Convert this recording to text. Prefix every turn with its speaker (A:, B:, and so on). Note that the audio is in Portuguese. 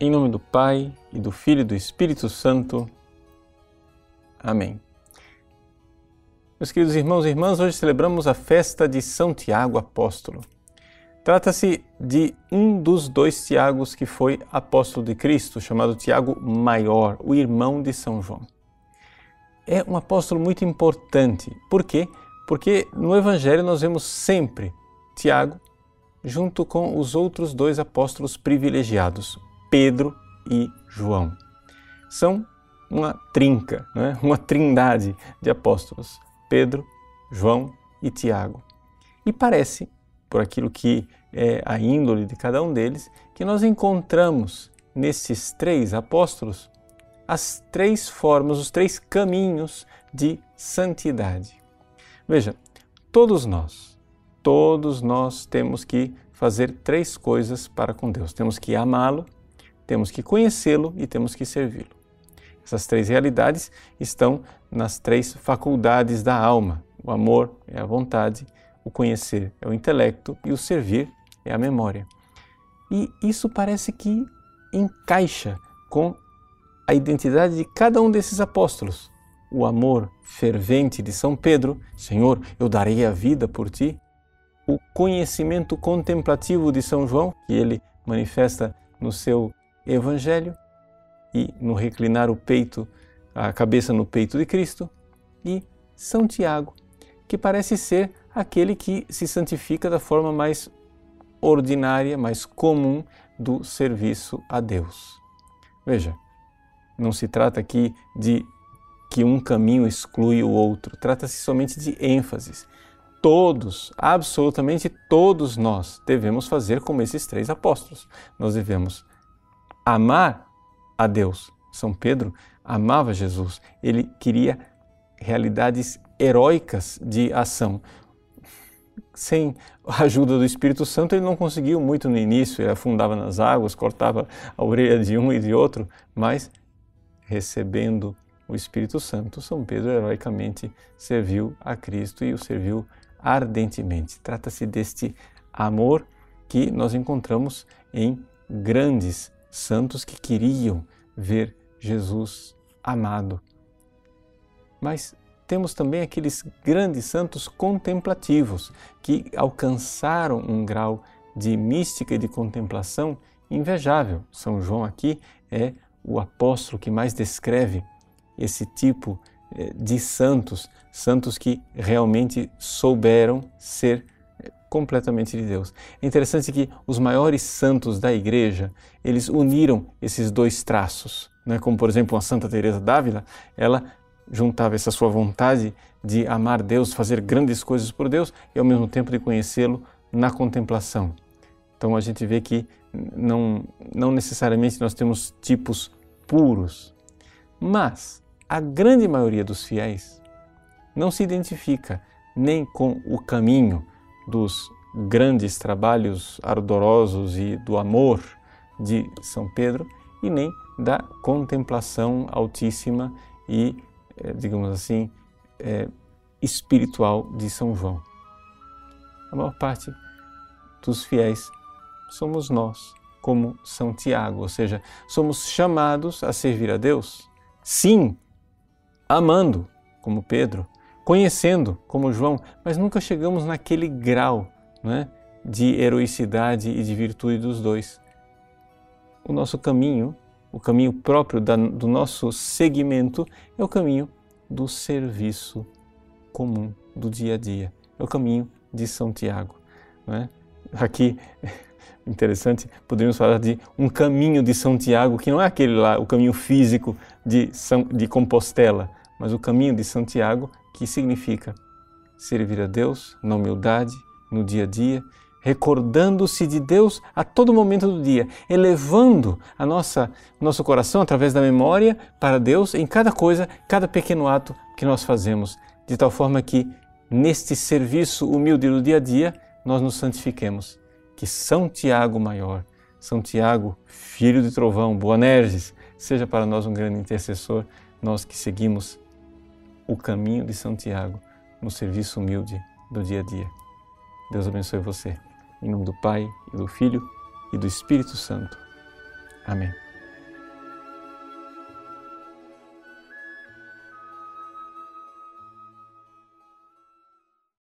A: Em nome do Pai, e do Filho e do Espírito Santo. Amém. Meus queridos irmãos e irmãs, hoje celebramos a festa de São Tiago Apóstolo. Trata-se de um dos dois Tiagos que foi apóstolo de Cristo, chamado Tiago Maior, o irmão de São João. É um apóstolo muito importante. Por quê? Porque no Evangelho nós vemos sempre Tiago junto com os outros dois apóstolos privilegiados, Pedro e João. São uma trinca, né? uma trindade de apóstolos: Pedro, João e Tiago. E parece, por aquilo que é a índole de cada um deles, que nós encontramos nesses três apóstolos as três formas, os três caminhos de santidade. Veja, todos nós, todos nós temos que fazer três coisas para com Deus. Temos que amá-lo, temos que conhecê-lo e temos que servi-lo. Essas três realidades estão nas três faculdades da alma: o amor é a vontade, o conhecer é o intelecto e o servir é a memória. E isso parece que encaixa com a identidade de cada um desses apóstolos. O amor fervente de São Pedro, Senhor, eu darei a vida por ti. O conhecimento contemplativo de São João, que ele manifesta no seu Evangelho e no reclinar o peito, a cabeça no peito de Cristo, e São Tiago, que parece ser aquele que se santifica da forma mais ordinária, mais comum do serviço a Deus. Veja, não se trata aqui de que um caminho exclui o outro, trata-se somente de ênfases. Todos, absolutamente todos nós devemos fazer como esses três apóstolos. Nós devemos amar a Deus. São Pedro amava Jesus, ele queria realidades heróicas de ação. Sem a ajuda do Espírito Santo, ele não conseguiu muito no início, ele afundava nas águas, cortava a orelha de um e de outro, mas recebendo o Espírito Santo, São Pedro heroicamente serviu a Cristo e o serviu ardentemente. Trata-se deste amor que nós encontramos em grandes santos que queriam ver Jesus amado. Mas temos também aqueles grandes santos contemplativos que alcançaram um grau de mística e de contemplação invejável. São João aqui é o apóstolo que mais descreve esse tipo eh, de santos, santos que realmente souberam ser completamente de Deus. É interessante que os maiores santos da igreja, eles uniram esses dois traços, né? como por exemplo a Santa Teresa d'Ávila, ela juntava essa sua vontade de amar Deus, fazer grandes coisas por Deus e ao mesmo tempo de conhecê-lo na contemplação. Então a gente vê que não, não necessariamente nós temos tipos puros, mas a grande maioria dos fiéis não se identifica nem com o caminho dos grandes trabalhos ardorosos e do amor de São Pedro e nem da contemplação altíssima e, eh, digamos assim, é, espiritual de São João. A maior parte dos fiéis somos nós, como São Tiago, ou seja, somos chamados a servir a Deus, sim, amando, como Pedro, conhecendo como João, mas nunca chegamos naquele grau né, de heroicidade e de virtude dos dois. O nosso caminho, o caminho próprio da, do nosso segmento, é o caminho do serviço comum, do dia a dia. É o caminho de São Tiago. Né? Aqui, interessante, poderíamos falar de um caminho de São Tiago, que não é aquele lá, o caminho físico de, São, de Compostela, mas o caminho de Santiago que significa servir a Deus na humildade, no dia a dia, recordando-se de Deus a todo momento do dia, elevando a nossa nosso coração através da memória para Deus em cada coisa, cada pequeno ato que nós fazemos, de tal forma que neste serviço humilde do dia a dia nós nos santifiquemos. Que São Tiago maior, São Tiago, filho de trovão, Boanerges, seja para nós um grande intercessor, nós que seguimos o caminho de Santiago no serviço humilde do dia a dia. Deus abençoe você. Em nome do Pai, e do Filho e do Espírito Santo. Amém.